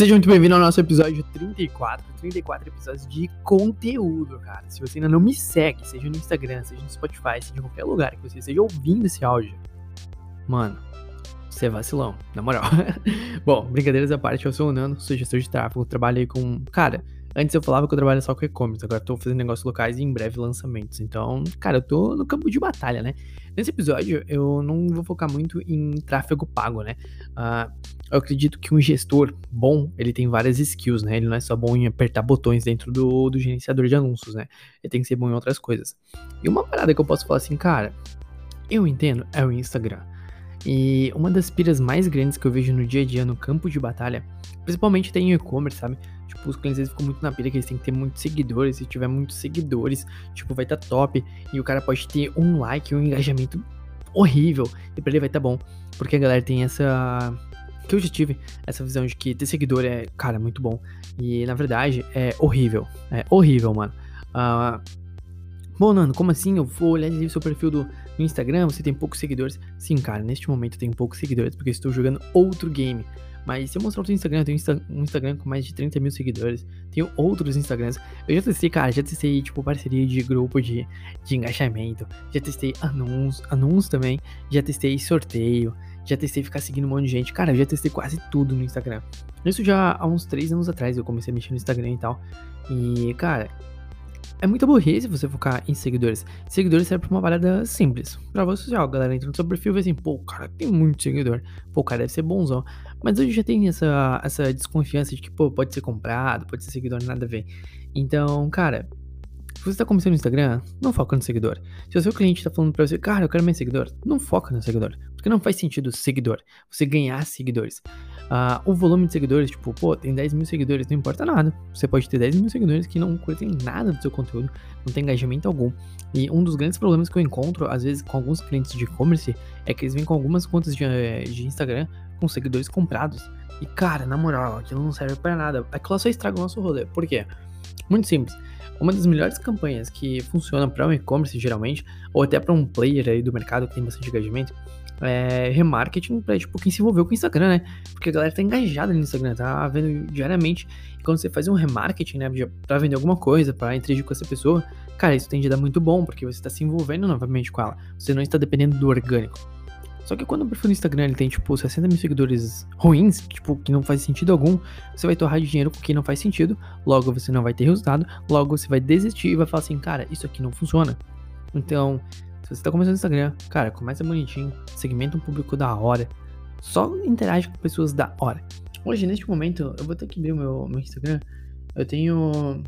Seja muito bem-vindo ao nosso episódio 34. 34 episódios de conteúdo, cara. Se você ainda não me segue, seja no Instagram, seja no Spotify, seja em qualquer lugar que você esteja ouvindo esse áudio, mano, você é vacilão, na moral. Bom, brincadeiras à parte, eu sou o Nano, sou gestor de tráfego, trabalhei com. Cara, Antes eu falava que eu trabalho só com e-commerce, agora tô fazendo negócios locais e em breve lançamentos. Então, cara, eu tô no campo de batalha, né? Nesse episódio eu não vou focar muito em tráfego pago, né? Uh, eu acredito que um gestor bom, ele tem várias skills, né? Ele não é só bom em apertar botões dentro do, do gerenciador de anúncios, né? Ele tem que ser bom em outras coisas. E uma parada que eu posso falar assim, cara, eu entendo é o Instagram. E uma das piras mais grandes que eu vejo no dia a dia no campo de batalha, principalmente tem e-commerce, sabe? Tipo, os clientes ficam muito na pira que eles têm que ter muitos seguidores. Se tiver muitos seguidores, tipo, vai estar tá top. E o cara pode ter um like, um engajamento horrível. E pra ele vai estar tá bom. Porque a galera tem essa. Que eu já tive essa visão de que ter seguidor é, cara, muito bom. E na verdade é horrível. É horrível, mano. Uh, Bom, Nando, como assim? Eu vou olhar ali seu perfil do, no Instagram, você tem poucos seguidores. Sim, cara, neste momento eu tenho poucos seguidores porque estou jogando outro game. Mas se eu mostrar o seu Instagram, eu tenho um Instagram com mais de 30 mil seguidores. Tenho outros Instagrams. Eu já testei, cara, já testei, tipo, parceria de grupo de, de engajamento. Já testei anúncios, anúncios também. Já testei sorteio. Já testei ficar seguindo um monte de gente. Cara, eu já testei quase tudo no Instagram. Isso já há uns 3 anos atrás eu comecei a mexer no Instagram e tal. E, cara, é muita burrice você focar em seguidores. Seguidores serve pra uma parada simples. Pra você social, galera entra no seu perfil e vê assim, pô, o cara tem muito seguidor. Pô, o cara deve ser bonzão. Mas hoje já tem essa, essa desconfiança de que, pô, pode ser comprado, pode ser seguidor, nada a ver. Então, cara, se você tá começando no Instagram, não foca no seguidor. Se o seu cliente tá falando pra você, cara, eu quero mais seguidor, não foca no seguidor. Porque não faz sentido seguidor, você ganhar seguidores. Uh, o volume de seguidores, tipo, pô, tem 10 mil seguidores, não importa nada. Você pode ter 10 mil seguidores que não curtem nada do seu conteúdo, não tem engajamento algum. E um dos grandes problemas que eu encontro, às vezes, com alguns clientes de e-commerce, é que eles vêm com algumas contas de, eh, de Instagram com seguidores comprados. E, cara, na moral, aquilo não serve para nada. Aquilo só estraga o nosso rolê. Por quê? Muito simples. Uma das melhores campanhas que funciona para um e-commerce, geralmente, ou até para um player aí do mercado que tem bastante engajamento, é, remarketing pra, tipo, quem se envolveu com o Instagram, né? Porque a galera tá engajada no Instagram, tá vendo diariamente. E quando você faz um remarketing, né, pra vender alguma coisa, pra interagir com essa pessoa, cara, isso tende a dar muito bom, porque você tá se envolvendo novamente com ela. Você não está dependendo do orgânico. Só que quando o perfil do Instagram ele tem, tipo, 60 mil seguidores ruins, tipo, que não faz sentido algum, você vai torrar dinheiro com quem não faz sentido, logo você não vai ter resultado, logo você vai desistir e vai falar assim, cara, isso aqui não funciona. Então, se você tá começando no Instagram, cara, começa bonitinho, segmenta um público da hora, só interage com pessoas da hora. Hoje, neste momento, eu vou ter que abrir o meu, meu Instagram. Eu tenho.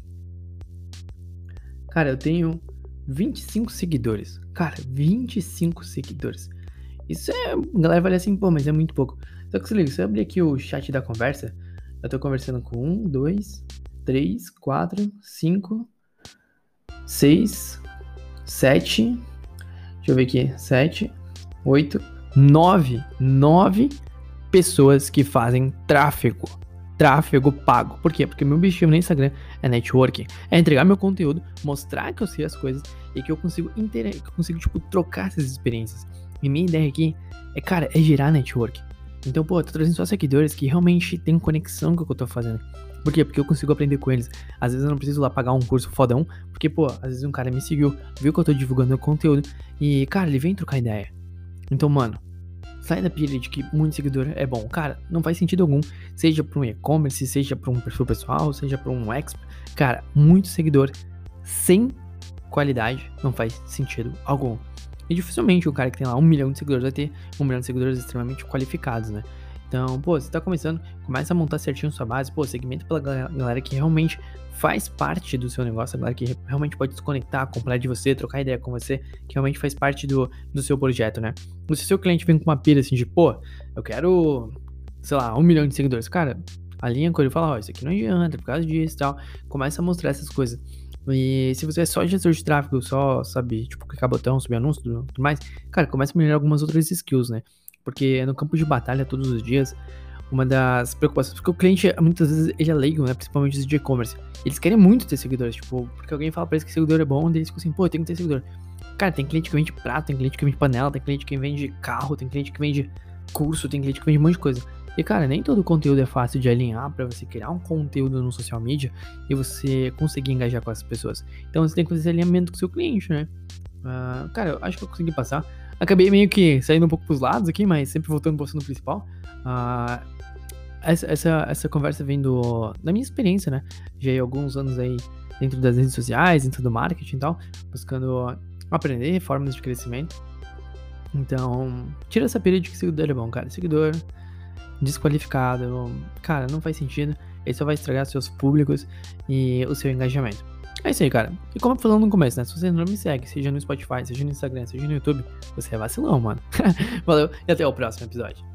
Cara, eu tenho 25 seguidores. Cara, 25 seguidores. Isso é. A galera vai assim, pô, mas é muito pouco. Só que se liga, se eu abrir aqui o chat da conversa, eu tô conversando com um, dois, três, quatro, cinco, seis, sete, Deixa eu ver aqui. 7, 8, 9. 9 pessoas que fazem tráfego. Tráfego pago. Por quê? Porque meu objetivo no Instagram é networking. É entregar meu conteúdo, mostrar que eu sei as coisas e que eu consigo interagir, que eu consigo, tipo, trocar essas experiências. E minha ideia aqui é, cara, é gerar network. Então, pô, eu tô trazendo só seguidores que realmente têm conexão com o que eu tô fazendo. Por quê? Porque eu consigo aprender com eles. Às vezes eu não preciso lá pagar um curso fodão, porque, pô, às vezes um cara me seguiu, viu que eu tô divulgando meu conteúdo e, cara, ele vem trocar ideia. Então, mano, sai da pilha de que muito seguidor é bom. Cara, não faz sentido algum, seja para um e-commerce, seja para um perfil pessoal, seja para um expert. Cara, muito seguidor sem qualidade não faz sentido algum. E dificilmente o cara que tem lá um milhão de seguidores vai ter um milhão de seguidores extremamente qualificados, né? Então, pô, você tá começando, começa a montar certinho sua base, pô, segmento pela galera que realmente faz parte do seu negócio, a galera que realmente pode se conectar, comprar de você, trocar ideia com você, que realmente faz parte do, do seu projeto, né? E se o seu cliente vem com uma pilha assim de, pô, eu quero, sei lá, um milhão de seguidores, cara, alinha com ele e fala, ó, oh, isso aqui não adianta, por causa disso e tal, começa a mostrar essas coisas. E se você é só gestor de tráfego, só sabe, tipo, clicar botão, subir anúncio e tudo mais, cara, começa a melhorar algumas outras skills, né? Porque no campo de batalha, todos os dias, uma das preocupações, porque o cliente muitas vezes ele é leigo, né? Principalmente os de e-commerce. Eles querem muito ter seguidores, tipo, porque alguém fala pra eles que seguidor é bom, eles ficam assim, pô, eu tenho que ter seguidor. Cara, tem cliente que vende prato, tem cliente que vende panela, tem cliente que vende carro, tem cliente que vende curso, tem cliente que vende um monte de coisa. E cara, nem todo conteúdo é fácil de alinhar para você criar um conteúdo no social media e você conseguir engajar com as pessoas. Então você tem que fazer esse alinhamento com o seu cliente, né? Uh, cara, eu acho que eu consegui passar. Acabei meio que saindo um pouco pros lados aqui, mas sempre voltando pro assunto principal. Uh, essa, essa, essa conversa vem do, da minha experiência, né? Já há alguns anos aí dentro das redes sociais, dentro do marketing e tal, buscando aprender formas de crescimento. Então, tira essa pilha de que seguidor é bom, cara. Seguidor desqualificado, cara, não faz sentido. Ele só vai estragar seus públicos e o seu engajamento. É isso aí, cara. E como eu falando no começo, né? Se você não me segue, seja no Spotify, seja no Instagram, seja no YouTube, você é vacilão, mano. Valeu e até o próximo episódio.